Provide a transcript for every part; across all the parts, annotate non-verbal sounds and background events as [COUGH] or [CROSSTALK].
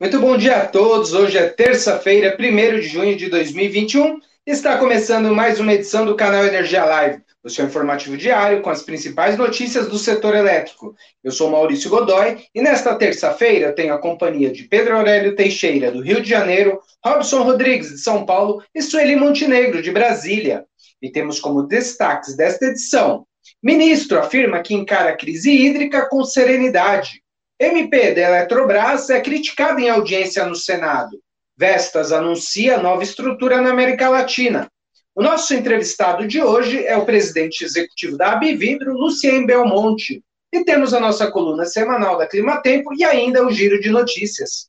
Muito bom dia a todos. Hoje é terça-feira, 1 de junho de 2021. Está começando mais uma edição do canal Energia Live, o seu informativo diário com as principais notícias do setor elétrico. Eu sou Maurício Godoy e nesta terça-feira tenho a companhia de Pedro Aurélio Teixeira, do Rio de Janeiro, Robson Rodrigues, de São Paulo e Sueli Montenegro, de Brasília. E temos como destaques desta edição: Ministro afirma que encara a crise hídrica com serenidade. MP da Eletrobras é criticada em audiência no Senado. Vestas anuncia nova estrutura na América Latina. O nosso entrevistado de hoje é o presidente executivo da Abivibro, Lucien Belmonte. E temos a nossa coluna semanal da Clima Tempo e ainda o giro de notícias.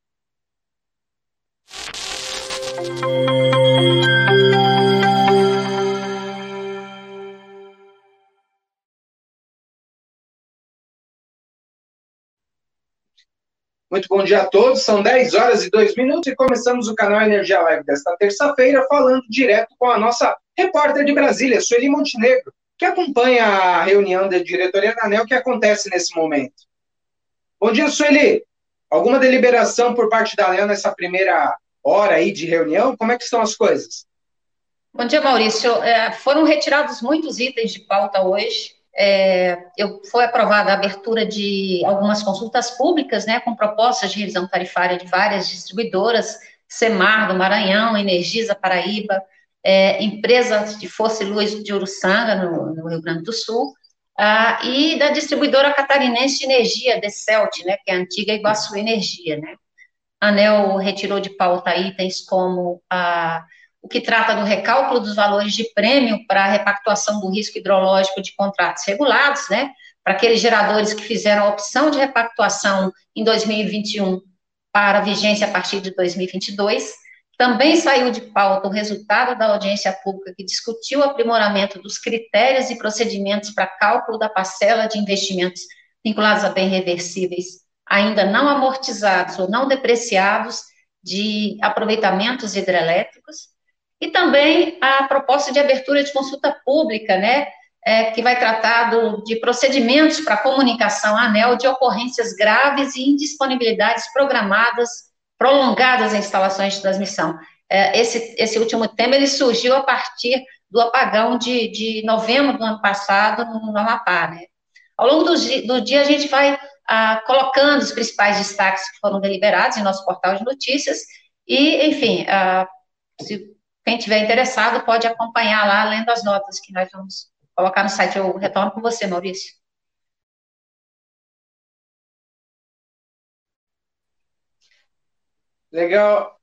Muito bom dia a todos, são 10 horas e 2 minutos e começamos o canal Energia Live desta terça-feira falando direto com a nossa repórter de Brasília, Sueli Montenegro, que acompanha a reunião da diretoria da ANEL que acontece nesse momento. Bom dia, Sueli. Alguma deliberação por parte da ANEL nessa primeira hora aí de reunião? Como é que estão as coisas? Bom dia, Maurício. É, foram retirados muitos itens de pauta hoje é, eu, foi aprovada a abertura de algumas consultas públicas, né, com propostas de revisão tarifária de várias distribuidoras, Semar do Maranhão, Energisa Paraíba, é, empresas de Força e Luz de Uruçanga, no, no Rio Grande do Sul, ah, e da distribuidora catarinense de energia, Decelt, né, que é a antiga Iguaçu Energia, né. A ANEL retirou de pauta itens como a o que trata do recálculo dos valores de prêmio para a repactuação do risco hidrológico de contratos regulados, né, para aqueles geradores que fizeram a opção de repactuação em 2021 para vigência a partir de 2022. Também saiu de pauta o resultado da audiência pública que discutiu o aprimoramento dos critérios e procedimentos para cálculo da parcela de investimentos vinculados a bens reversíveis ainda não amortizados ou não depreciados de aproveitamentos hidrelétricos e também a proposta de abertura de consulta pública, né, é, que vai tratar do, de procedimentos para comunicação ANEL de ocorrências graves e indisponibilidades programadas, prolongadas em instalações de transmissão. É, esse, esse último tema, ele surgiu a partir do apagão de, de novembro do ano passado no, no Amapá, né. Ao longo do, do dia, a gente vai ah, colocando os principais destaques que foram deliberados em nosso portal de notícias, e, enfim, ah, se quem tiver interessado pode acompanhar lá, lendo as notas que nós vamos colocar no site. Eu retorno com você, Maurício. Legal.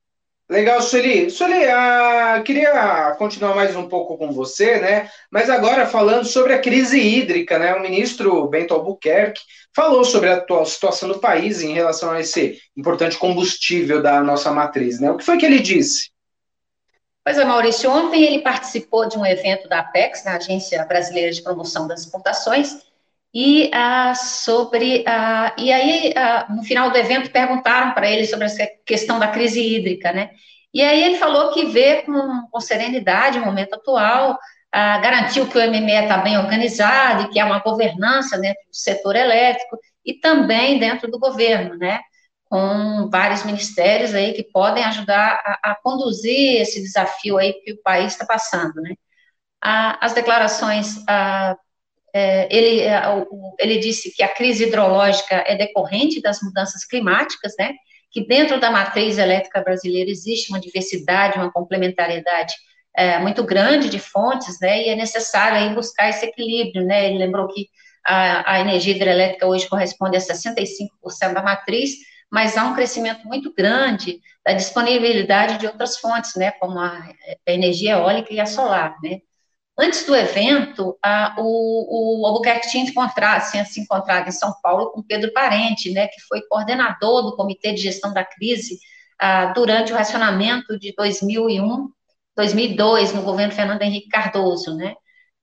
Legal, Sueli. Sueli, ah, queria continuar mais um pouco com você, né? Mas agora falando sobre a crise hídrica, né? O ministro Bento Albuquerque falou sobre a atual situação do país em relação a esse importante combustível da nossa matriz, né? O que foi que ele disse? Pois é, Maurício, ontem ele participou de um evento da Apex, da Agência Brasileira de Promoção das Exportações, e ah, sobre ah, e aí ah, no final do evento perguntaram para ele sobre essa questão da crise hídrica, né? E aí ele falou que vê com, com serenidade o momento atual, garantiu que o MME está bem organizado e que há uma governança dentro do setor elétrico e também dentro do governo, né? Com vários ministérios aí que podem ajudar a, a conduzir esse desafio aí que o país está passando, né? as declarações, é, ele, é, ele disse que a crise hidrológica é decorrente das mudanças climáticas, né? Que dentro da matriz elétrica brasileira existe uma diversidade, uma complementariedade é, muito grande de fontes, né? E é necessário aí buscar esse equilíbrio, né? Ele lembrou que a, a energia hidrelétrica hoje corresponde a 65% da matriz, mas há um crescimento muito grande da disponibilidade de outras fontes, né, como a, energia eólica e a solar, né. Antes do evento, a, o, o Albuquerque tinha, encontrado, tinha se encontrado em São Paulo com Pedro Parente, né, que foi coordenador do Comitê de Gestão da Crise a, durante o racionamento de 2001, 2002, no governo Fernando Henrique Cardoso, né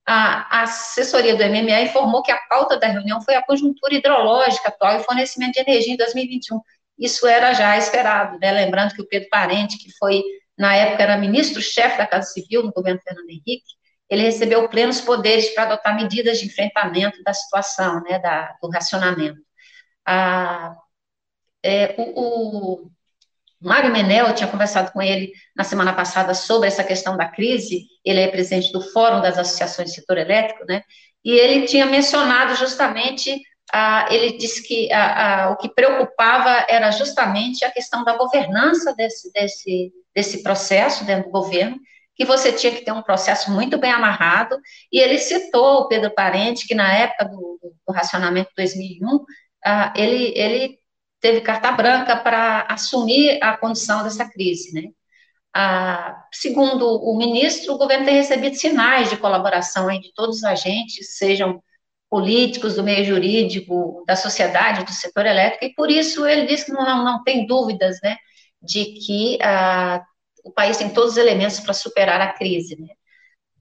a, assessoria do MMA informou que a pauta da reunião foi a conjuntura hidrológica atual e fornecimento de energia em 2021. Isso era já esperado, né? Lembrando que o Pedro Parente, que foi, na época, era ministro-chefe da Casa Civil no governo Fernando Henrique, ele recebeu plenos poderes para adotar medidas de enfrentamento da situação, né, da, do racionamento. É, o, Mário Menel, eu tinha conversado com ele na semana passada sobre essa questão da crise, ele é presidente do Fórum das Associações do Setor Elétrico, né, e ele tinha mencionado justamente, ah, ele disse que ah, ah, o que preocupava era justamente a questão da governança desse, desse, desse processo dentro do governo, que você tinha que ter um processo muito bem amarrado, e ele citou o Pedro Parente, que na época do, do racionamento 2001, ah, ele, ele teve carta branca para assumir a condição dessa crise, né? Ah, segundo o ministro, o governo tem recebido sinais de colaboração de todos os agentes, sejam políticos, do meio jurídico, da sociedade, do setor elétrico, e por isso ele disse que não, não, tem dúvidas, né, de que ah, o país tem todos os elementos para superar a crise, né.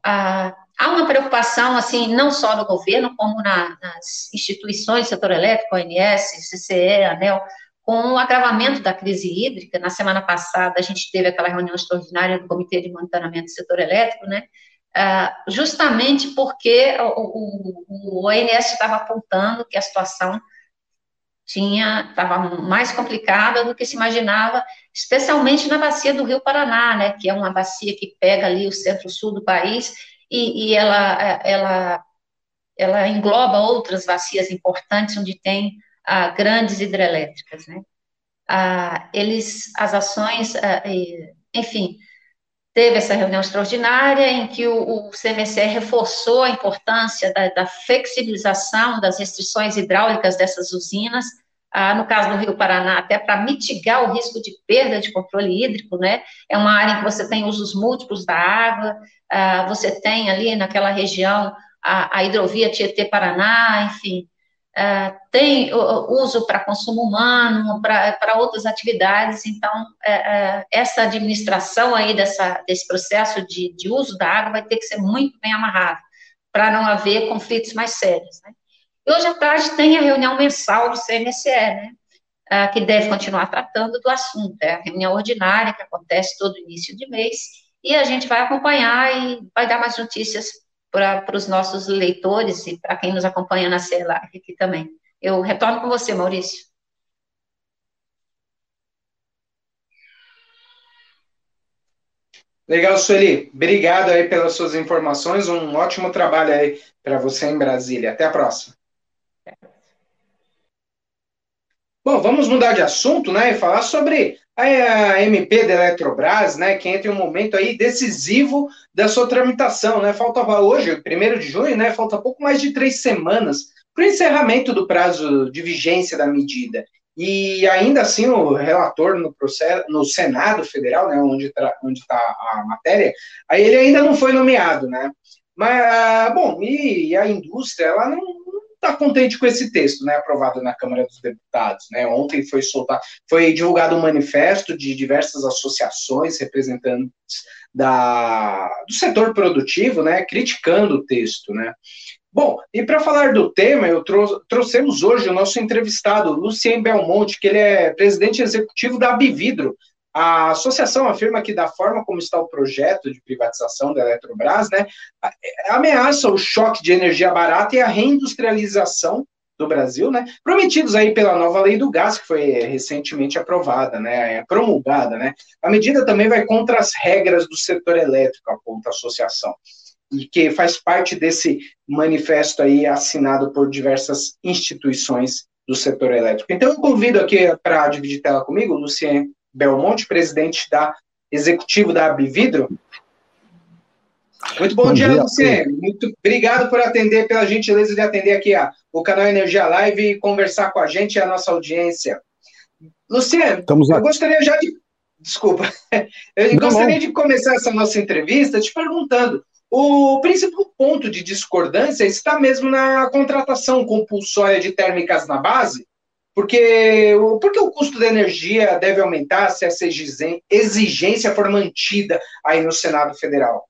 Ah, há uma preocupação, assim, não só no governo, como na, nas instituições setor elétrico, ONS, CCE, ANEL, com o agravamento da crise hídrica. Na semana passada, a gente teve aquela reunião extraordinária do Comitê de Monitoramento do Setor Elétrico, né? Uh, justamente porque o, o, o ONS estava apontando que a situação tinha estava mais complicada do que se imaginava, especialmente na bacia do Rio Paraná, né, que é uma bacia que pega ali o centro-sul do país e, e ela, ela, ela engloba outras bacias importantes onde tem ah, grandes hidrelétricas, né? Ah, eles, as ações, ah, enfim, teve essa reunião extraordinária em que o, o CMSE reforçou a importância da, da, flexibilização das restrições hidráulicas dessas usinas, ah, no caso do Rio Paraná, até para mitigar o risco de perda de controle hídrico, né? É uma área em que você tem usos múltiplos da água, ah, você tem ali naquela região a, a hidrovia Tietê-Paraná, enfim, Uh, tem uso para consumo humano, para outras atividades, então, uh, uh, essa administração aí dessa, desse processo de, de, uso da água vai ter que ser muito bem amarrado, para não haver conflitos mais sérios, né? E hoje à tarde tem a reunião mensal do CMSE, né? que deve continuar tratando do assunto, é a reunião ordinária que acontece todo início de mês, e a gente vai acompanhar e vai dar mais notícias para os nossos leitores e para quem nos acompanha na CELAC aqui também. Eu retorno com você, Maurício. Legal, Sueli. Obrigado aí pelas suas informações. Um ótimo trabalho aí para você em Brasília. Até a próxima. Bom, vamos mudar de assunto, né, e falar sobre a MP da Eletrobras, né, que entra em um momento aí decisivo da sua tramitação, né, faltava hoje, 1 de junho, né, falta pouco mais de três semanas para o encerramento do prazo de vigência da medida. E ainda assim, o relator no, processo, no Senado Federal, né, onde está onde tá a matéria, aí ele ainda não foi nomeado, né, mas, ah, bom, e a indústria, ela não, está contente com esse texto, né, aprovado na Câmara dos Deputados, né? Ontem foi soltar, foi divulgado um manifesto de diversas associações representantes da, do setor produtivo, né, criticando o texto, né? Bom, e para falar do tema, eu trou trouxemos hoje o nosso entrevistado, Lucien Belmonte, que ele é presidente executivo da Bividro, a associação afirma que, da forma como está o projeto de privatização da Eletrobras, né, ameaça o choque de energia barata e a reindustrialização do Brasil, né, prometidos aí pela nova lei do gás, que foi recentemente aprovada, né, promulgada. Né. A medida também vai contra as regras do setor elétrico, aponta a associação, e que faz parte desse manifesto aí assinado por diversas instituições do setor elétrico. Então, eu convido aqui para dividir tela comigo, Lucien Belmonte, presidente da executivo da Abividro. Muito bom, bom dia, dia Luciano. Muito obrigado por atender, pela gentileza de atender aqui a, o canal Energia Live e conversar com a gente e a nossa audiência. Luciano, eu gostaria já de. Desculpa. [LAUGHS] Eu não, gostaria não. de começar essa nossa entrevista te perguntando. O principal ponto de discordância está mesmo na contratação compulsória de térmicas na base, porque, porque o custo da energia deve aumentar se essa exigência for mantida aí no Senado Federal?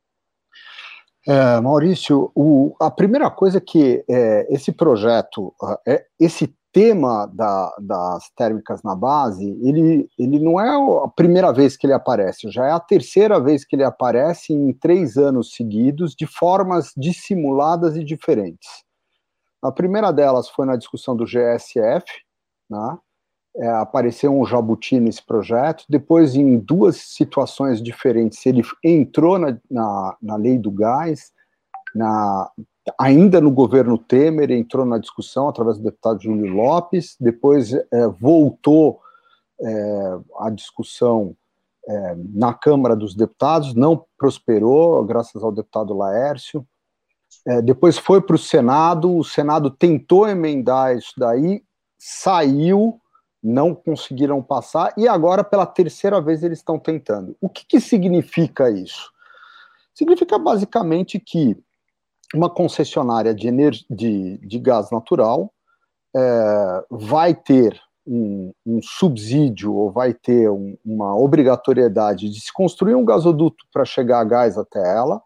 É, Maurício, o, a primeira coisa que é, esse projeto, é, esse tema da, das térmicas na base, ele, ele não é a primeira vez que ele aparece, já é a terceira vez que ele aparece em três anos seguidos, de formas dissimuladas e diferentes. A primeira delas foi na discussão do GSF, né? é, apareceu um jabuti nesse projeto. Depois, em duas situações diferentes, ele entrou na, na, na lei do gás, na, ainda no governo Temer, entrou na discussão através do deputado Júlio Lopes, depois é, voltou é, a discussão é, na Câmara dos Deputados, não prosperou, graças ao deputado Laércio. É, depois foi para o Senado, o Senado tentou emendar isso daí, saiu, não conseguiram passar, e agora, pela terceira vez, eles estão tentando. O que, que significa isso? Significa basicamente que uma concessionária de, de, de gás natural é, vai ter um, um, subsídio ou vai ter um, uma obrigatoriedade de se construir um gasoduto para chegar a gás até ela,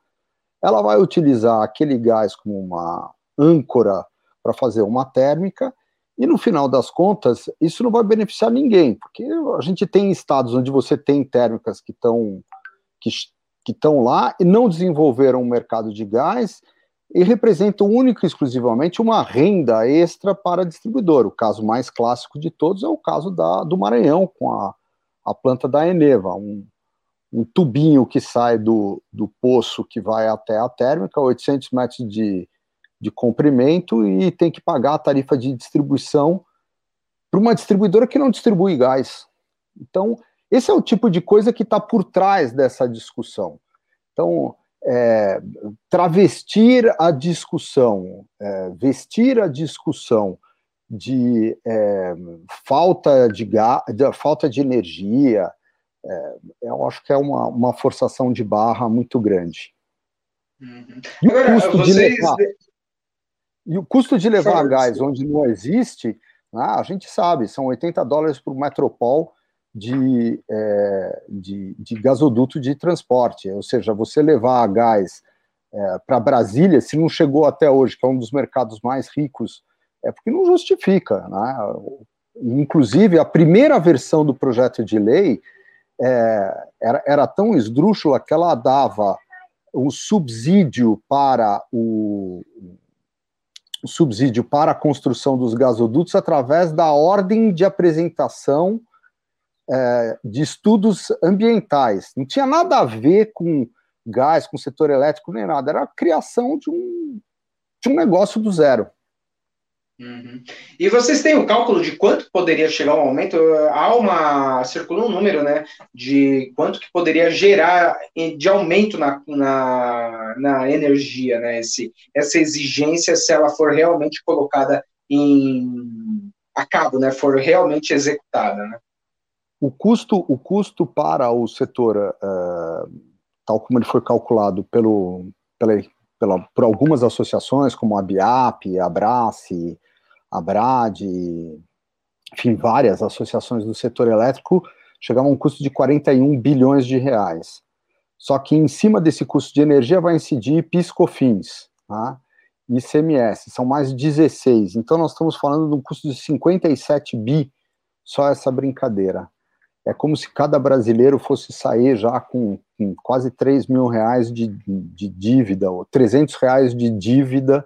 ela vai utilizar aquele gás como uma âncora para fazer uma térmica, e no final das contas, isso não vai beneficiar ninguém, porque a gente tem estados onde você tem térmicas que estão que, que lá e não desenvolveram um mercado de gás e representam única e exclusivamente uma renda extra para distribuidor. O caso mais clássico de todos é o caso da, do Maranhão, com a, a planta da Eneva, um, um tubinho que sai do, do poço que vai até a térmica, 800 metros de, de comprimento, e tem que pagar a tarifa de distribuição para uma distribuidora que não distribui gás. Então, esse é o tipo de coisa que está por trás dessa discussão. Então, é, travestir a discussão, é, vestir a discussão de é, falta de, de, falta de energia, é, eu acho que é uma, uma forçação de barra muito grande. Uhum. E, Agora, o custo vocês... de levar, e o custo de levar gás onde não existe, né, a gente sabe, são 80 dólares por metropol de, é, de, de, gasoduto de transporte, ou seja, você levar gás é, para Brasília, se não chegou até hoje, que é um dos mercados mais ricos, é porque não justifica. Né? Inclusive, a primeira versão do projeto de lei é, era, era tão esdrúxula que ela dava o subsídio para o subsídio para a construção dos gasodutos através da ordem de apresentação é, de estudos ambientais. Não tinha nada a ver com gás, com setor elétrico, nem nada. Era a criação de um, de um negócio do zero. Uhum. E vocês têm o um cálculo de quanto poderia chegar um aumento? Há uma. circula um número, né? De quanto que poderia gerar de aumento na, na, na energia, né? Esse, essa exigência, se ela for realmente colocada em a cabo, né? For realmente executada, né? O custo, o custo para o setor, uh, tal como ele foi calculado pelo, pela, pela, por algumas associações, como a BIAP, a Abrace, a BRAD, enfim, várias associações do setor elétrico, chegava a um custo de 41 bilhões de reais. Só que em cima desse custo de energia vai incidir PIS/COFINS, tá? ICMS, são mais 16. Então nós estamos falando de um custo de 57 bi só essa brincadeira é como se cada brasileiro fosse sair já com, com quase 3 mil reais de, de dívida, ou 300 reais de dívida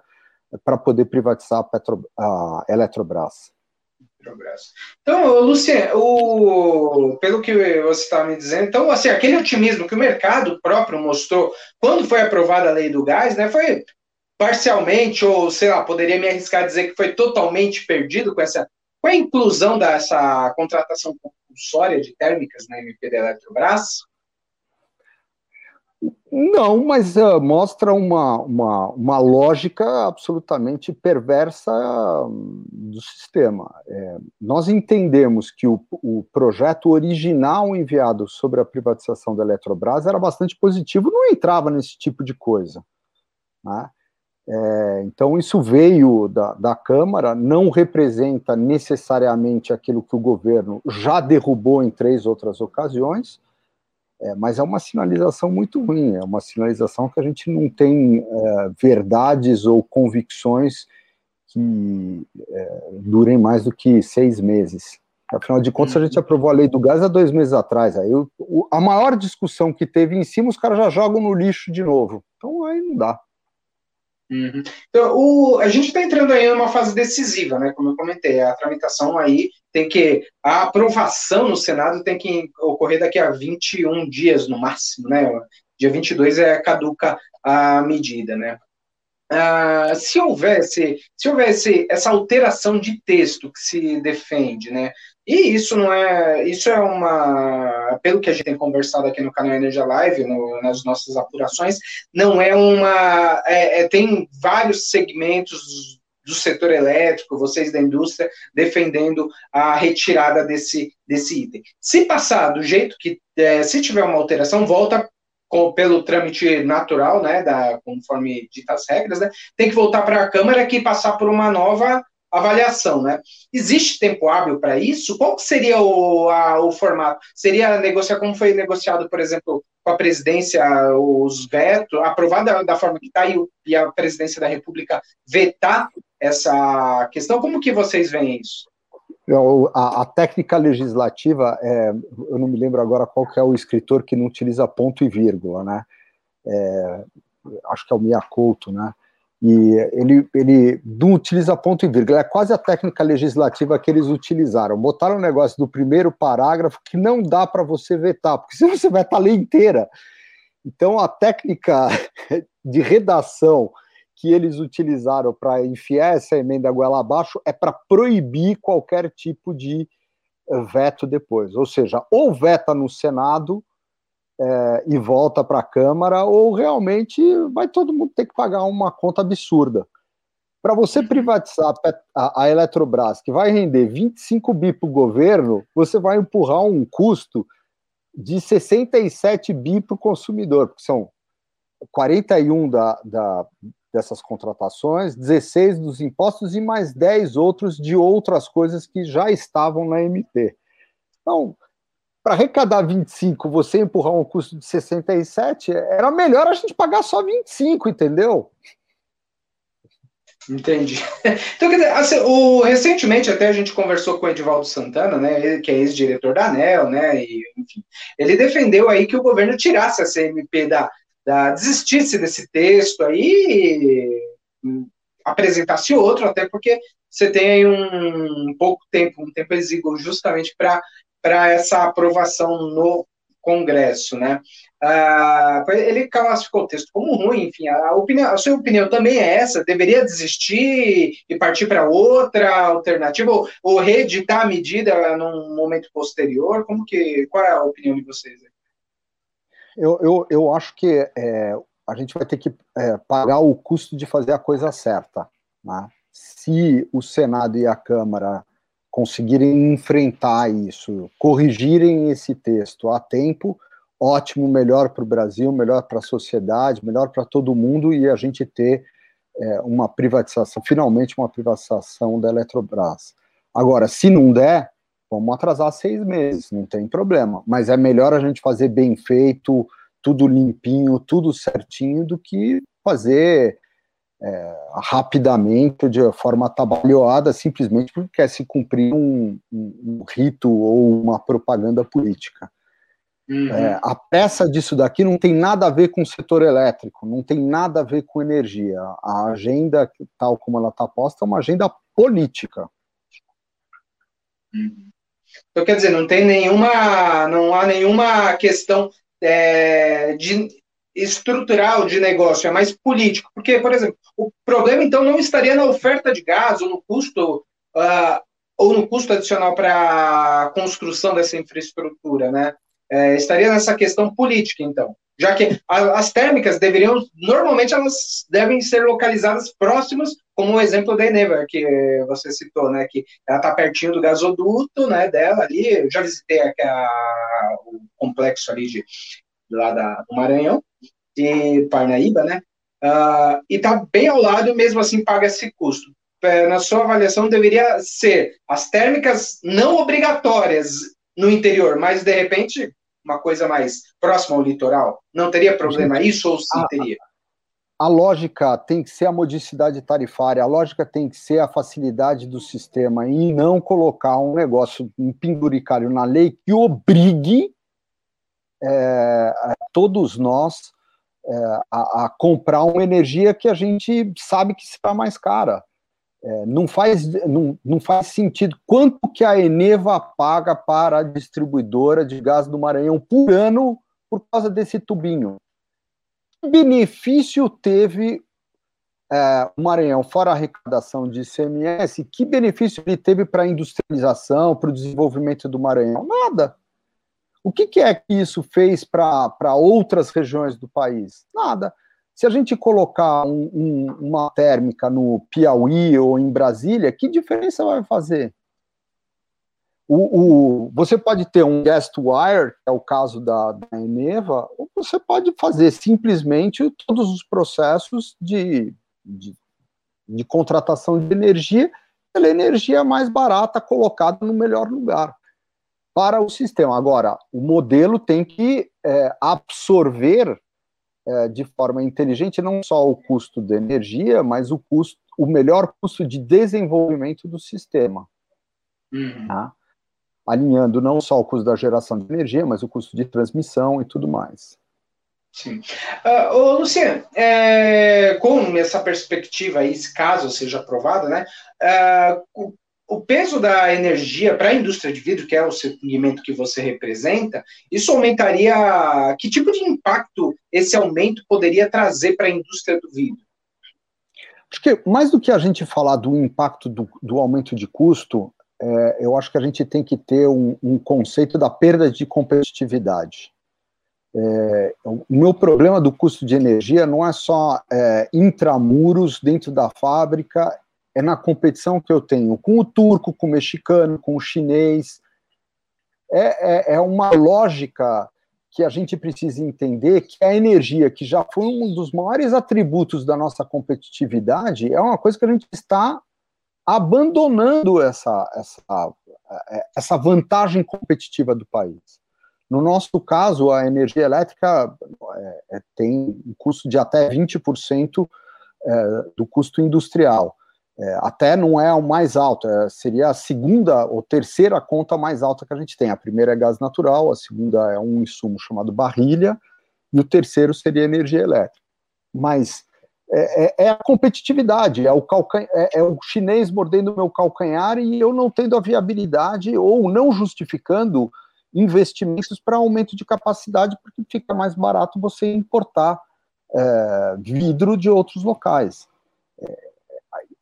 para poder privatizar a, Petro, a Eletrobras. Então, Luciano, pelo que você está me dizendo, então, assim, aquele otimismo que o mercado próprio mostrou quando foi aprovada a lei do gás, né, foi parcialmente, ou sei lá, poderia me arriscar a dizer que foi totalmente perdido com essa com a inclusão dessa contratação compulsória de térmicas na MP da Eletrobras? Não, mas uh, mostra uma, uma, uma lógica absolutamente perversa do sistema. É, nós entendemos que o, o projeto original enviado sobre a privatização da Eletrobras era bastante positivo, não entrava nesse tipo de coisa. Né? É, então, isso veio da, da Câmara, não representa necessariamente aquilo que o governo já derrubou em três outras ocasiões, é, mas é uma sinalização muito ruim, é uma sinalização que a gente não tem é, verdades ou convicções que é, durem mais do que seis meses. Afinal de contas, a gente aprovou a lei do gás há dois meses atrás. Aí o, a maior discussão que teve em cima, os caras já jogam no lixo de novo. Então aí não dá. Uhum. Então, o, a gente está entrando aí numa fase decisiva, né? Como eu comentei, a tramitação aí tem que. A aprovação no Senado tem que ocorrer daqui a 21 dias no máximo, né? Dia 22 é caduca a medida, né? Ah, se houvesse se houvesse essa alteração de texto que se defende, né? E isso não é, isso é uma, pelo que a gente tem conversado aqui no canal Energia Live, no, nas nossas apurações, não é uma, é, é, tem vários segmentos do setor elétrico, vocês da indústria, defendendo a retirada desse, desse item. Se passar do jeito que, é, se tiver uma alteração, volta com, pelo trâmite natural, né, da, conforme ditas regras, né, tem que voltar para a Câmara que passar por uma nova avaliação, né? Existe tempo hábil para isso? Qual seria o, a, o formato? Seria negociar como foi negociado, por exemplo, com a presidência, os vetos, aprovada da, da forma que está e, e, a presidência da República vetar essa questão? Como que vocês veem isso? A, a técnica legislativa, é, eu não me lembro agora qual que é o escritor que não utiliza ponto e vírgula, né? É, acho que é o Miyakoto, né? E ele, ele não utiliza ponto e vírgula, é quase a técnica legislativa que eles utilizaram. Botaram um negócio do primeiro parágrafo que não dá para você vetar, porque [LAUGHS] senão você vai a lei inteira. Então, a técnica de redação que eles utilizaram para enfiar essa emenda goela abaixo é para proibir qualquer tipo de eh, veto depois. Ou seja, ou veta no Senado é, e volta para a Câmara, ou realmente vai todo mundo ter que pagar uma conta absurda. Para você privatizar a, a, Eletrobras, que vai render 25 bi para o governo, você vai empurrar um custo de 67 bi para o consumidor, porque são 41 da, da, dessas contratações, 16 dos impostos e mais 10 outros de outras coisas que já estavam na MP. Então, para arrecadar 25, você empurrar um custo de 67, era melhor a gente pagar só 25, entendeu? Entendi. [LAUGHS] Então, quer dizer, assim, o, recentemente até a gente conversou com o Edivaldo Santana, né, que é ex-diretor da ANEL, né, e, enfim, ele defendeu aí que o governo tirasse a CMP da, da desistisse desse texto aí e apresentasse outro, até porque você tem aí um, pouco tempo, um tempo exíguo justamente para essa aprovação no Congresso, né? Ah, ele classificou o texto como ruim, enfim, a, opinião, a sua opinião também é essa? Deveria desistir e partir para outra alternativa, ou, ou reeditar a medida num momento posterior? Como que, qual é a opinião de vocês? Eu, eu, eu acho que é, a gente vai ter que é, pagar o custo de fazer a coisa certa. Né? Se o Senado e a Câmara conseguirem enfrentar isso, corrigirem esse texto a tempo, ótimo, melhor para o Brasil, melhor para a sociedade, melhor para todo mundo e a gente ter é, uma privatização, finalmente uma privatização da Eletrobras. Agora, se não der, vamos atrasar seis meses, não tem problema, mas é melhor a gente fazer bem feito, tudo limpinho, tudo certinho, do que fazer é, rapidamente, de forma atabalhoada, simplesmente porque quer se cumprir um, um, um rito ou uma propaganda política. Uhum. É, a peça disso daqui não tem nada a ver com o setor elétrico, não tem nada a ver com energia. A agenda, tal como ela está posta, é uma agenda política. Uhum. Então, quer dizer, não tem nenhuma, não há nenhuma questão é, de estrutural de negócio, é mais político. Porque, por exemplo, o problema então não estaria na oferta de gás ou no custo uh, ou no custo adicional para a construção dessa infraestrutura, né? É, estaria nessa questão política, então, já que a, as térmicas deveriam, normalmente elas devem ser localizadas próximas, como o exemplo da Enever, que você citou, né, que ela está pertinho do gasoduto, né, dela ali, eu já visitei a, a, o complexo ali de, lá da, do Maranhão, de Parnaíba, né? Uh, e está bem ao lado mesmo assim paga esse custo. É, na sua avaliação, deveria ser as térmicas não obrigatórias no interior, mas de repente uma coisa mais próxima ao litoral? Não teria problema Gente, isso ou sim a, teria? A lógica tem que ser a modicidade tarifária, a lógica tem que ser a facilidade do sistema e não colocar um negócio, um penduricário na lei que obrigue é, todos nós é, a, a, comprar uma energia que a gente sabe que será mais cara. É, não, faz, não, não faz sentido. Quanto que a Eneva paga para a distribuidora de gás do Maranhão por ano por causa desse tubinho? Que benefício teve é, o Maranhão, fora a arrecadação de ICMS, que benefício ele teve para a industrialização, para o desenvolvimento do Maranhão? Nada. O que, que é que isso fez para outras regiões do país? Nada. Se a gente colocar um, um, uma térmica no Piauí ou em Brasília, que diferença vai fazer? O, o, você pode ter um guest wire, que é o caso da, da Eneva, ou você pode fazer simplesmente todos os processos de, de, de contratação de energia pela energia mais barata colocada no melhor lugar para o sistema. Agora, o modelo tem que é, absorver é, de forma inteligente não só o custo da energia, mas o custo, o melhor custo de desenvolvimento do sistema. Uhum. Tá? Alinhando não só o custo da geração de energia, mas o custo de transmissão e tudo mais. Sim. Uh, ô, Luciano, é, com essa perspectiva aí, se caso seja aprovado, né, uh, o peso da energia para a indústria de vidro, que é o segmento que você representa, isso aumentaria. Que tipo de impacto esse aumento poderia trazer para a indústria do vidro? Acho que mais do que a gente falar do impacto do, do aumento de custo, é, eu acho que a gente tem que ter um, um conceito da perda de competitividade. É, o meu problema do custo de energia não é só é, intramuros dentro da fábrica é na competição que eu tenho com o turco, com o mexicano, com o chinês. É, é, é uma lógica que a gente precisa entender que a energia, que já foi um dos maiores atributos da nossa competitividade, é uma coisa que a gente está abandonando essa, essa, essa vantagem competitiva do país. No nosso caso, a energia elétrica é, é tem um custo de até 20% é, do custo industrial. É, até não é o mais alto, é, seria a segunda ou terceira conta mais alta que a gente tem. A primeira é gás natural, a segunda é um insumo chamado barrilha, e o terceiro seria energia elétrica. Mas é, é, é a competitividade, é o, calcan... É, é, o chinês mordendo o meu calcanhar e eu não tendo a viabilidade ou não justificando investimentos para aumento de capacidade, porque fica mais barato você importar vidro de outros locais.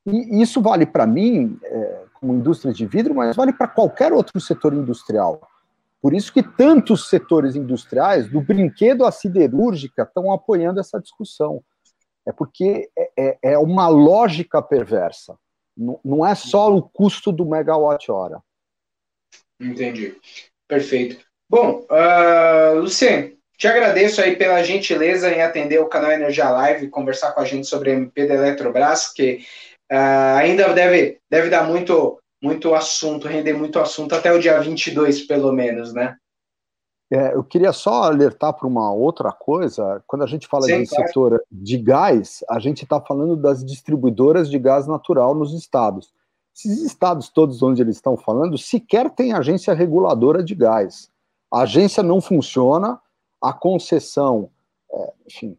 E isso vale para mim, é, como indústria de vidro, mas vale para qualquer outro setor industrial. Por isso que tantos setores industriais, do brinquedo à siderúrgica, estão apoiando essa discussão. É porque é, é, é uma lógica perversa. Não, não é só o custo do megawatt-hora. Entendi. Perfeito. Bom, uh, Luciano, te agradeço aí pela gentileza em atender o canal Energia Live e conversar com a gente sobre a MP da Eletrobras, que Uh, ainda deve, deve dar muito, muito assunto, render muito assunto até o dia 22, pelo menos, né? É, eu queria só alertar para uma outra coisa. Quando a gente fala Sim, de claro. setor de gás, a gente está falando das distribuidoras de gás natural nos estados. Esses estados todos onde eles estão falando sequer tem agência reguladora de gás. A agência não funciona, a concessão, é, enfim,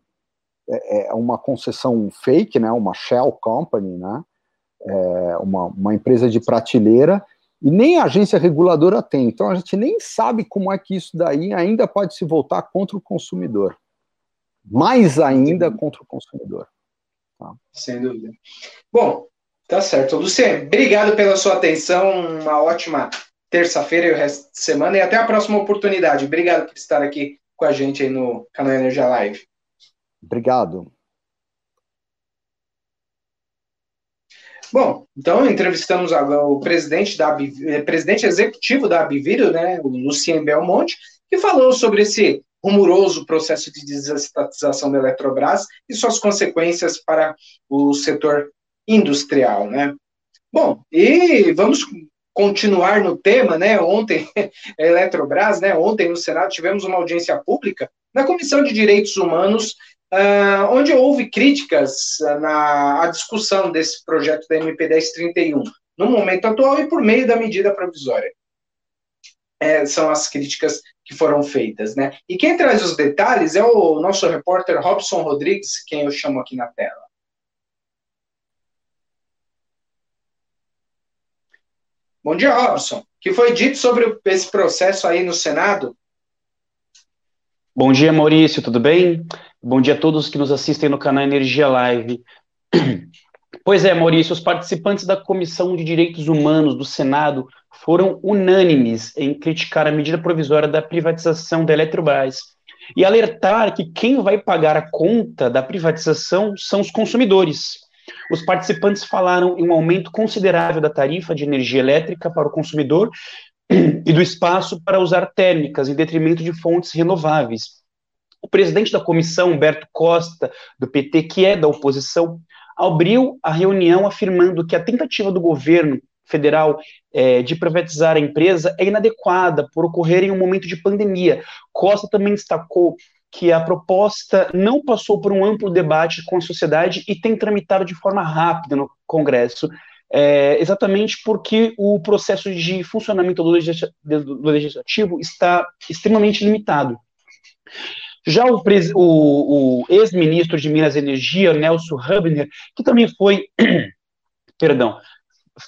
é, é uma concessão fake, né, uma shell company, né, é uma, uma empresa de prateleira, e nem a agência reguladora tem. Então a gente nem sabe como é que isso daí ainda pode se voltar contra o consumidor. Mais ainda contra o consumidor. Tá? Sem dúvida. Bom, tá certo. Luciano, obrigado pela sua atenção. Uma ótima terça-feira e o resto de semana. E até a próxima oportunidade. Obrigado por estar aqui com a gente aí no canal Energia Live. Obrigado. Bom, então entrevistamos o presidente, da, eh, presidente executivo da Abiviro, né, o Lucien Belmonte, que falou sobre esse rumoroso processo de desestatização da Eletrobras e suas consequências para o setor industrial, né? Bom, e vamos continuar no tema, né? Ontem, a [LAUGHS] Eletrobras, né? Ontem no Senado tivemos uma audiência pública na Comissão de Direitos Humanos Uh, onde houve críticas na discussão desse projeto da MP 1031, no momento atual e por meio da medida provisória. é, são as críticas que foram feitas, né? E quem traz os detalhes é o nosso repórter Robson Rodrigues, quem eu chamo aqui na tela. Bom dia, Robson. O que foi dito sobre esse processo aí no Senado? Bom dia, Maurício, tudo bem? Bom dia a todos que nos assistem no canal Energia Live. [CLEARS THROAT] Pois é, Maurício, os participantes da Comissão de Direitos Humanos do Senado foram unânimes em criticar a medida provisória da privatização da Eletrobras e alertar que quem vai pagar a conta da privatização são os consumidores. Os participantes falaram em um aumento considerável da tarifa de energia elétrica para o consumidor [CLEARS THROAT] e do espaço para usar térmicas em detrimento de fontes renováveis. O presidente da comissão, Humberto Costa, do PT, que é da oposição, abriu a reunião afirmando que a tentativa do governo federal é, de privatizar a empresa é inadequada por ocorrer em um momento de pandemia. Costa também destacou que a proposta não passou por um amplo debate com a sociedade e tem tramitado de forma rápida no Congresso, é, exatamente porque o processo de funcionamento do, do legislativo está extremamente limitado. Já o, o, o ex-ministro de Minas e Energia, Nelson Hubner, que também foi, [CLEARS THROAT] perdão,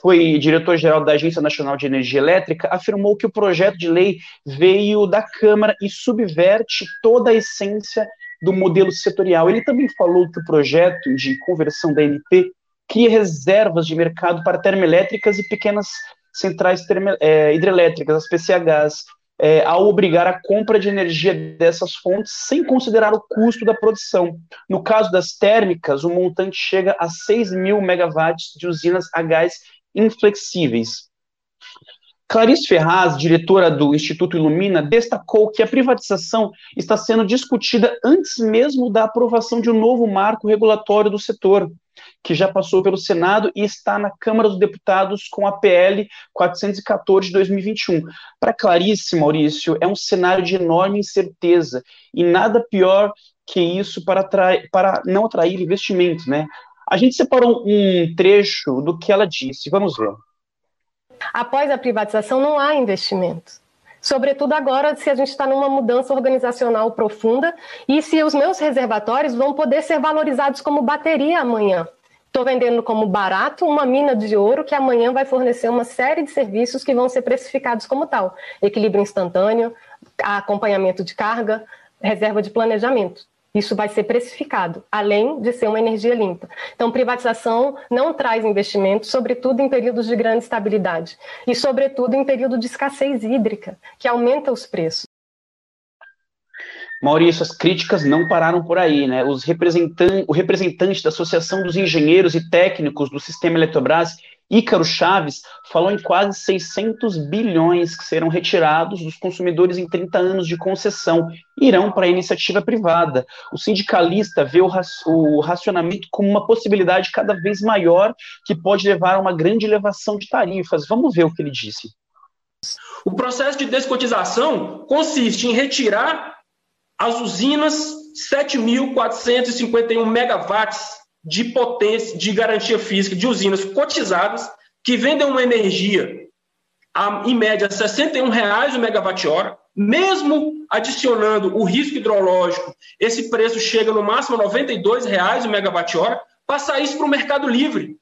foi diretor-geral da Agência Nacional de Energia Elétrica, afirmou que o projeto de lei veio da Câmara e subverte toda a essência do modelo setorial. Ele também falou que o projeto de conversão da NP cria reservas de mercado para termoelétricas e pequenas centrais é, hidrelétricas, as PCHs, é, ao obrigar a compra de energia dessas fontes sem considerar o custo da produção. No caso das térmicas, o montante chega a 6 mil megawatts de usinas a gás inflexíveis. Clarice Ferraz, diretora do Instituto Ilumina, destacou que a privatização está sendo discutida antes mesmo da aprovação de um novo marco regulatório do setor, que já passou pelo Senado e está na Câmara dos Deputados com a PL 414 de 2021. Para Clarice, Maurício, é um cenário de enorme incerteza e nada pior que isso para, para não atrair investimentos, né? A gente separou um trecho do que ela disse. Vamos ver. Após a privatização, não há investimento. Sobretudo agora, se a gente está numa mudança organizacional profunda e se os meus reservatórios vão poder ser valorizados como bateria amanhã. Estou vendendo como barato uma mina de ouro que amanhã vai fornecer uma série de serviços que vão ser precificados como tal: equilíbrio instantâneo, acompanhamento de carga, reserva de planejamento. Isso vai ser precificado, além de ser uma energia limpa. Então, privatização não traz investimento, sobretudo em períodos de grande estabilidade e, sobretudo, em período de escassez hídrica, que aumenta os preços. Maurício, as críticas não pararam por aí, né? Os representan o representante da Associação dos Engenheiros e Técnicos do Sistema Eletrobras Ícaro Chaves falou em quase 600 bilhões que serão retirados dos consumidores em 30 anos de concessão e irão para a iniciativa privada. O sindicalista vê o, o racionamento como uma possibilidade cada vez maior que pode levar a uma grande elevação de tarifas. Vamos ver o que ele disse. O processo de descotização consiste em retirar as usinas 7.451 megawatts de potência, de garantia física de usinas cotizadas que vendem uma energia a, em média 61 reais o megawatt-hora, mesmo adicionando o risco hidrológico, esse preço chega no máximo a 92 reais o megawatt-hora, passar isso para o mercado livre,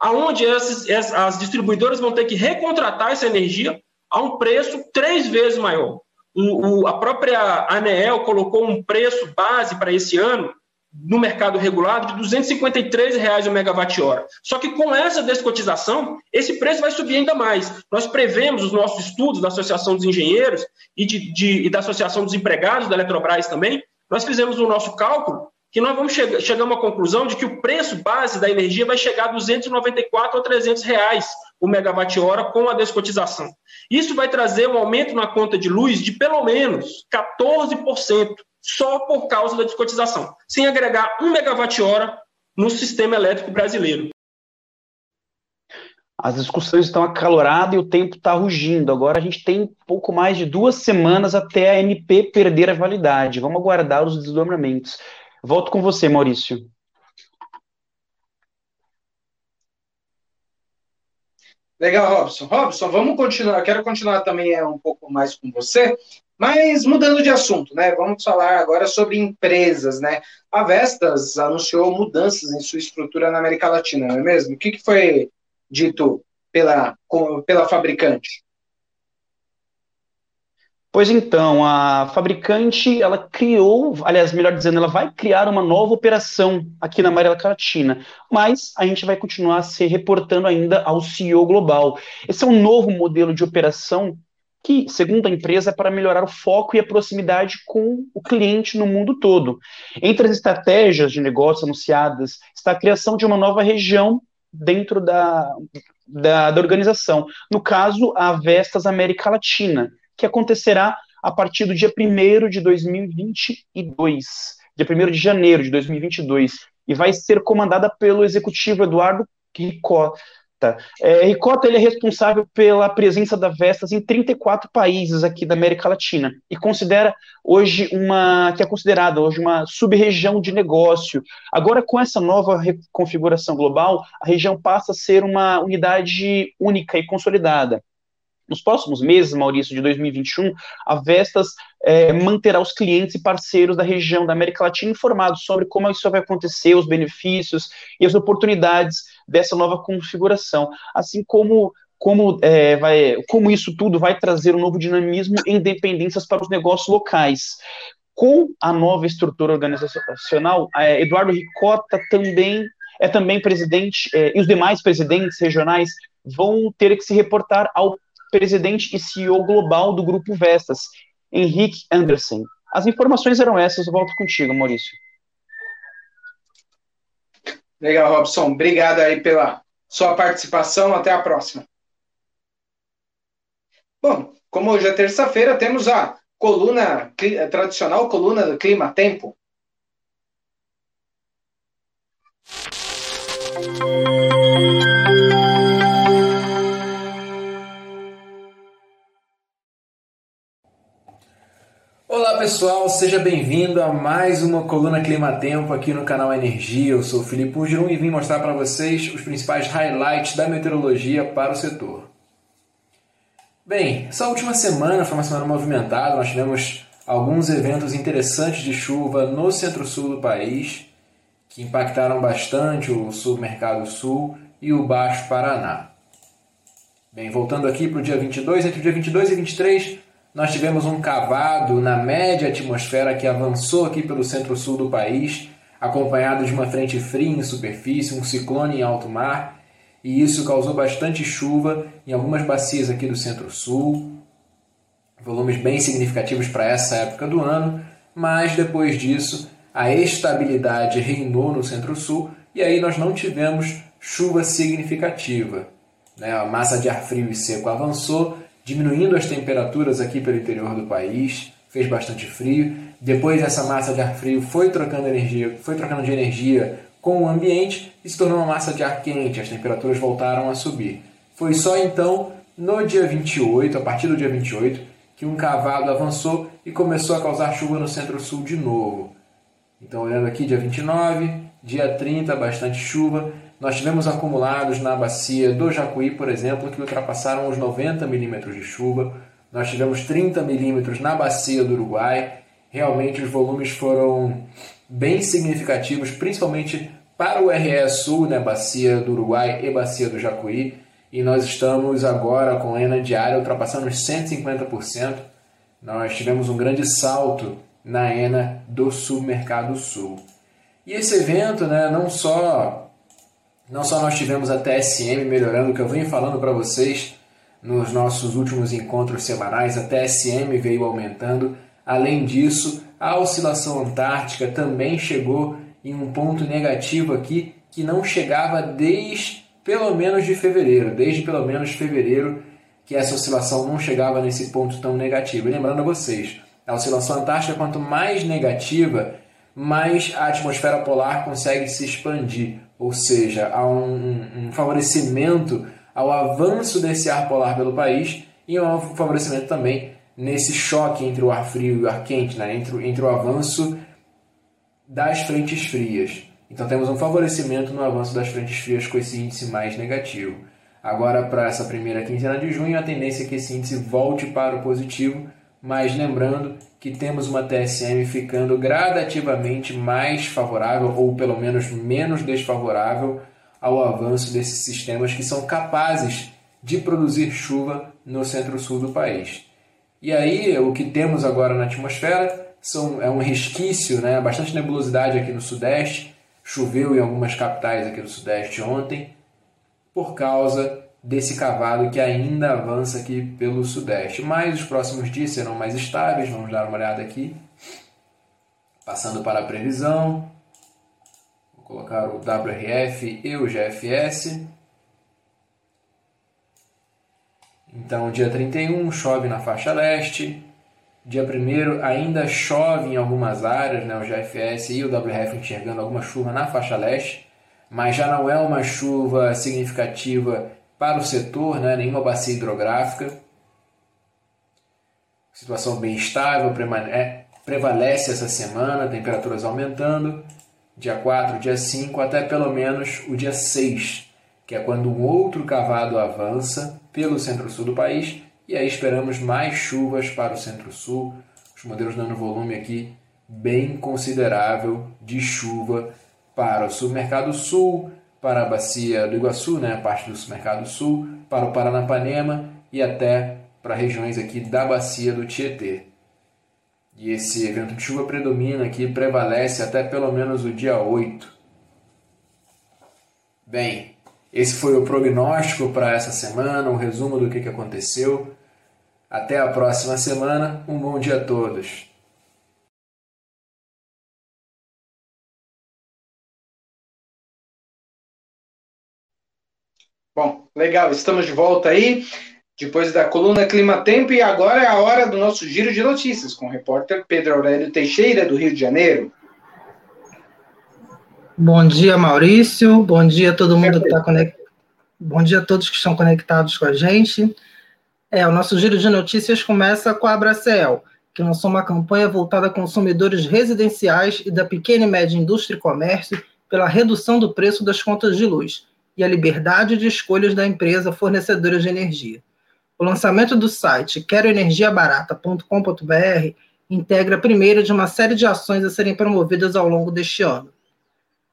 aonde essas, as distribuidoras vão ter que recontratar essa energia a um preço três vezes maior. O, o, a própria ANEEL colocou um preço base para esse ano no mercado regulado de 253 reais o megawatt-hora. Só que com essa descotização, esse preço vai subir ainda mais. Nós prevemos os nossos estudos da Associação dos Engenheiros e, de, de, e da Associação dos Empregados da Eletrobras também, nós fizemos o nosso cálculo que nós vamos chegar, a uma conclusão de que o preço base da energia vai chegar a 294 ou 300 reais o megawatt-hora com a descotização. Isso vai trazer um aumento na conta de luz de pelo menos 14% só por causa da descotização, sem agregar um megawatt-hora no sistema elétrico brasileiro. As discussões estão acaloradas e o tempo está rugindo. Agora a gente tem pouco mais de duas semanas até a MP perder a validade. Vamos aguardar os desdobramentos. Volto com você, Maurício. Legal, Robson. Robson, vamos continuar. Quero continuar também é, um pouco mais com você, mas mudando de assunto, né? Vamos falar agora sobre empresas, né? A Vestas anunciou mudanças em sua estrutura na América Latina, não é mesmo? O que, que foi dito pela, pela fabricante? Pois então, a fabricante, ela criou, aliás, melhor dizendo, ela vai criar uma nova operação aqui na América Latina, mas a gente vai continuar se reportando ainda ao CEO global. Esse é um novo modelo de operação que, segundo a empresa, é para melhorar o foco e a proximidade com o cliente no mundo todo. Entre as estratégias de negócio anunciadas está a criação de uma nova região dentro da, da, da organização, no caso, a Vestas América Latina que acontecerá a partir do dia 1 de 2022, dia 1 de janeiro de 2022, e vai ser comandada pelo executivo Eduardo Ricota. É, Ricota ele é responsável pela presença da Vestas em 34 países aqui da América Latina e considera hoje uma que é considerada hoje uma sub-região de negócio. Agora com essa nova configuração global, a região passa a ser uma unidade única e consolidada. Nos próximos meses, Maurício, de 2021, a Vestas é, manterá os clientes e parceiros da região da América Latina informados sobre como isso vai acontecer, os benefícios e as oportunidades dessa nova configuração, assim como como, é, vai, como isso tudo vai trazer um novo dinamismo e independências para os negócios locais. Com a nova estrutura organizacional, é, Eduardo Ricota também é também presidente, é, e os demais presidentes regionais vão ter que se reportar ao presidente e CEO global do grupo Vestas, Henrique Anderson. As informações eram essas, volto contigo, Maurício. Legal, Robson. Obrigado aí pela sua participação. Até a próxima. Bom, como hoje é terça-feira, temos a coluna a tradicional coluna do Clima Tempo. Olá pessoal, seja bem-vindo a mais uma coluna Clima Tempo aqui no canal Energia. Eu sou o Felipe Ugirum e vim mostrar para vocês os principais highlights da meteorologia para o setor. Bem, essa última semana foi uma semana movimentada, nós tivemos alguns eventos interessantes de chuva no centro-sul do país que impactaram bastante o submercado sul e o Baixo Paraná. Bem, voltando aqui para o dia 22, entre o dia 22 e 23 nós tivemos um cavado na média atmosfera que avançou aqui pelo centro-sul do país, acompanhado de uma frente fria em superfície, um ciclone em alto mar, e isso causou bastante chuva em algumas bacias aqui do centro-sul, volumes bem significativos para essa época do ano, mas depois disso a estabilidade reinou no centro-sul e aí nós não tivemos chuva significativa. Né? A massa de ar frio e seco avançou diminuindo as temperaturas aqui pelo interior do país, fez bastante frio. Depois essa massa de ar frio foi trocando energia, foi trocando de energia com o ambiente e se tornou uma massa de ar quente, as temperaturas voltaram a subir. Foi só então no dia 28, a partir do dia 28, que um cavalo avançou e começou a causar chuva no centro-sul de novo. Então, olhando aqui, dia 29, dia 30, bastante chuva, nós tivemos acumulados na bacia do Jacuí, por exemplo, que ultrapassaram os 90 milímetros de chuva. Nós tivemos 30 milímetros na bacia do Uruguai. Realmente os volumes foram bem significativos, principalmente para o RE Sul, né, bacia do Uruguai e bacia do Jacuí. E nós estamos agora com ENA diária ultrapassando os 150%. Nós tivemos um grande salto na ENA do Submercado Sul. E esse evento, né, não só não só nós tivemos a TSM melhorando, que eu venho falando para vocês nos nossos últimos encontros semanais, a TSM veio aumentando. Além disso, a oscilação antártica também chegou em um ponto negativo aqui que não chegava desde pelo menos de fevereiro, desde pelo menos fevereiro que essa oscilação não chegava nesse ponto tão negativo. E lembrando a vocês, a oscilação antártica quanto mais negativa, mais a atmosfera polar consegue se expandir ou seja, há um, um favorecimento ao avanço desse ar polar pelo país e um favorecimento também nesse choque entre o ar frio e o ar quente, né? entre, entre o avanço das frentes frias. Então temos um favorecimento no avanço das frentes frias com esse índice mais negativo. Agora, para essa primeira quinzena de junho, a tendência é que esse índice volte para o positivo, mas lembrando que temos uma TSM ficando gradativamente mais favorável, ou pelo menos menos desfavorável, ao avanço desses sistemas que são capazes de produzir chuva no centro-sul do país. E aí, o que temos agora na atmosfera são, é um resquício, né, bastante nebulosidade aqui no sudeste, choveu em algumas capitais aqui do sudeste ontem, por causa desse cavalo que ainda avança aqui pelo sudeste. Mas os próximos dias serão mais estáveis, vamos dar uma olhada aqui. Passando para a previsão, vou colocar o WRF e o GFS. Então, dia 31 chove na faixa leste, dia 1 ainda chove em algumas áreas, né, o GFS e o WRF enxergando alguma chuva na faixa leste, mas já não é uma chuva significativa para o setor, né, nenhuma bacia hidrográfica. Situação bem estável, é, prevalece essa semana, temperaturas aumentando, dia 4, dia 5, até pelo menos o dia 6, que é quando um outro cavado avança pelo centro-sul do país, e aí esperamos mais chuvas para o centro-sul, os modelos dando volume aqui bem considerável de chuva para o supermercado sul, para a bacia do Iguaçu, né, a parte do supermercado sul, para o Paranapanema e até para regiões aqui da bacia do Tietê. E esse evento de chuva predomina aqui, prevalece até pelo menos o dia 8. Bem, esse foi o prognóstico para essa semana, um resumo do que aconteceu. Até a próxima semana, um bom dia a todos. Bom, legal, estamos de volta aí, depois da coluna Clima Tempo, e agora é a hora do nosso giro de notícias, com o repórter Pedro Aurélio Teixeira, do Rio de Janeiro. Bom dia, Maurício. Bom dia a todo mundo que está conectado. Bom dia a todos que estão conectados com a gente. É, o nosso giro de notícias começa com a Abracel, que lançou uma campanha voltada a consumidores residenciais e da pequena e média indústria e comércio pela redução do preço das contas de luz e a liberdade de escolhas da empresa fornecedora de energia. O lançamento do site queroenergiabarata.com.br integra a primeira de uma série de ações a serem promovidas ao longo deste ano.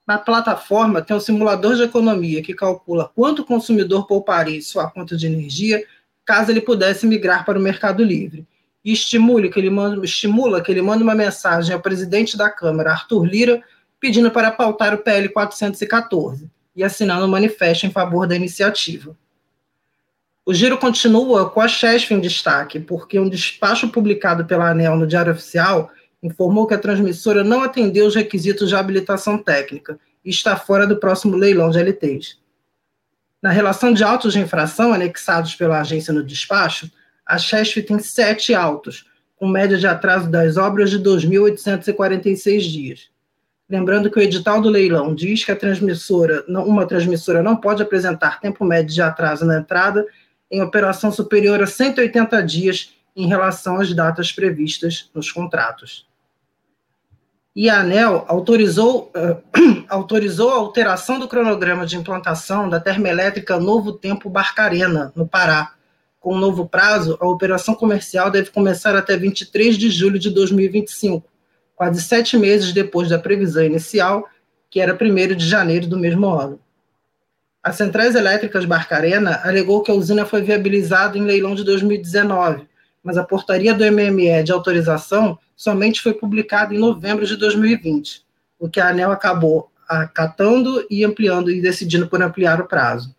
Na plataforma tem um simulador de economia que calcula quanto o consumidor pouparia em sua conta de energia caso ele pudesse migrar para o Mercado Livre. E estimule que ele manda, estimula que ele mande uma mensagem ao presidente da Câmara, Arthur Lira, pedindo para pautar o PL 414 e assinando um manifesto em favor da iniciativa. O giro continua com a Chesf em destaque, porque um despacho publicado pela ANEL no Diário Oficial informou que a transmissora não atendeu os requisitos de habilitação técnica e está fora do próximo leilão de LTs. Na relação de autos de infração anexados pela agência no despacho, a Chesf tem sete autos, com média de atraso das obras de 2.846 dias. Lembrando que o edital do leilão diz que a transmissora, uma transmissora não pode apresentar tempo médio de atraso na entrada em operação superior a 180 dias em relação às datas previstas nos contratos e a ANEL autorizou, uh, [CLEARS THROAT] autorizou a alteração do cronograma de implantação da termoelétrica Novo Tempo Barcarena, no Pará. Com um novo prazo, a operação comercial deve começar até 23 de julho de 2025, quase sete meses depois da previsão inicial, que era 1 de janeiro do mesmo ano. A Centrais Elétricas Barcarena alegou que a usina foi viabilizada em leilão de 2019, mas a portaria do MME de autorização somente foi publicada em novembro de 2020, o que a ANEL acabou acatando e ampliando e decidindo por ampliar o prazo.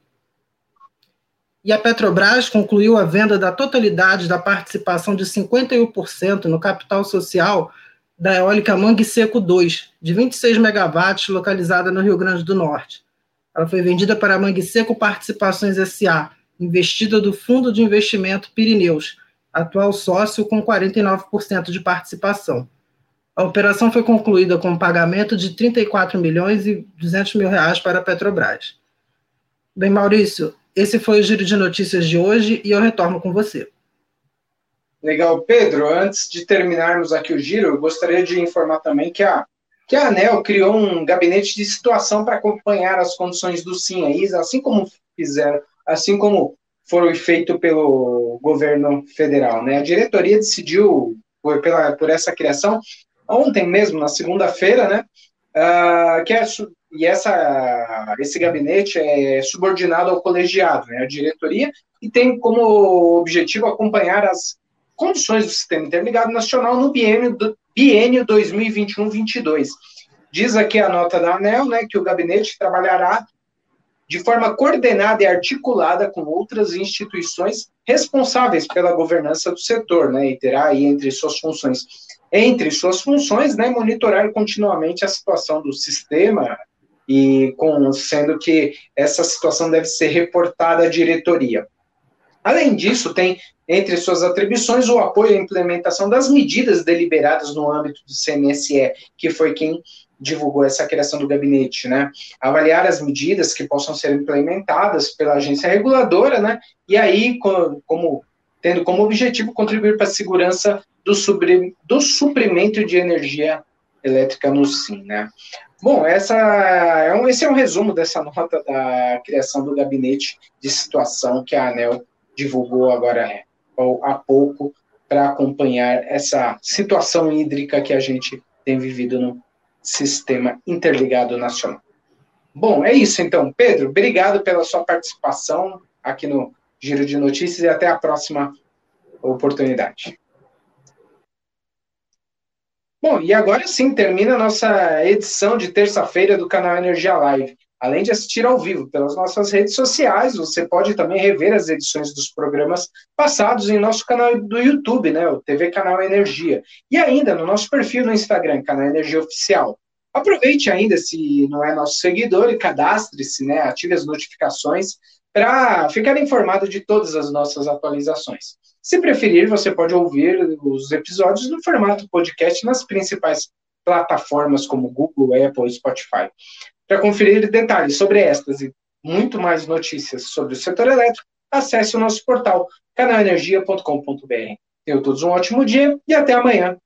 E a Petrobras concluiu a venda da totalidade da participação de 51% no capital social da eólica Mangue Seco 2, de 26 megawatts, localizada no Rio Grande do Norte. Ela foi vendida para a Mangue Seco Participações SA, investida do Fundo de Investimento Pirineus, atual sócio com 49% de participação. A operação foi concluída com um pagamento de 34 milhões e 200 mil reais para a Petrobras. Bem, Maurício, esse foi o giro de notícias de hoje e eu retorno com você. Legal. Pedro, antes de terminarmos aqui o giro, eu gostaria de informar também que a, que a ANEL criou um gabinete de situação para acompanhar as condições do SIM, assim como fizeram assim como foi feito pelo governo federal. Né? A diretoria decidiu por, pela, por essa criação ontem mesmo, na segunda-feira, né? Uh, que é, e essa, esse gabinete é subordinado ao colegiado, né, a diretoria, e tem como objetivo acompanhar as condições do Sistema Interligado Nacional no biênio, do, biênio 2021-22. Diz aqui a nota da ANEL né, que o gabinete trabalhará de forma coordenada e articulada com outras instituições responsáveis pela governança do setor, né, e terá aí entre suas funções, entre suas funções, né, monitorar continuamente a situação do sistema e com, sendo que essa situação deve ser reportada à diretoria. Além disso, tem entre suas atribuições o apoio à implementação das medidas deliberadas no âmbito do CNSE, que foi quem divulgou essa criação do gabinete, né? Avaliar as medidas que possam ser implementadas pela agência reguladora, né? E aí, como tendo como objetivo contribuir para a segurança do, do suprimento de energia elétrica no SIM, né? Bom, essa é um, esse é um resumo dessa nota da criação do gabinete de situação que a ANEL divulgou agora é, há pouco para acompanhar essa situação hídrica que a gente tem vivido no Sistema Interligado Nacional. Bom, é isso então. Pedro, obrigado pela sua participação aqui no Giro de Notícias e até a próxima oportunidade. Bom, e agora sim termina a nossa edição de terça-feira do canal Energia Live. Além de assistir ao vivo pelas nossas redes sociais, você pode também rever as edições dos programas passados em nosso canal do YouTube, né, o TV Canal Energia, e ainda no nosso perfil no Instagram, Canal Energia Oficial. Aproveite ainda, se não é nosso seguidor, e cadastre-se, né, ative as notificações para ficar informado de todas as nossas atualizações. Se preferir, você pode ouvir os episódios no formato podcast nas principais plataformas como Google, Apple e Spotify. Para conferir detalhes sobre estas e muito mais notícias sobre o setor elétrico, acesse o nosso portal canalenergia.com.br. Tenham todos um ótimo dia e até amanhã.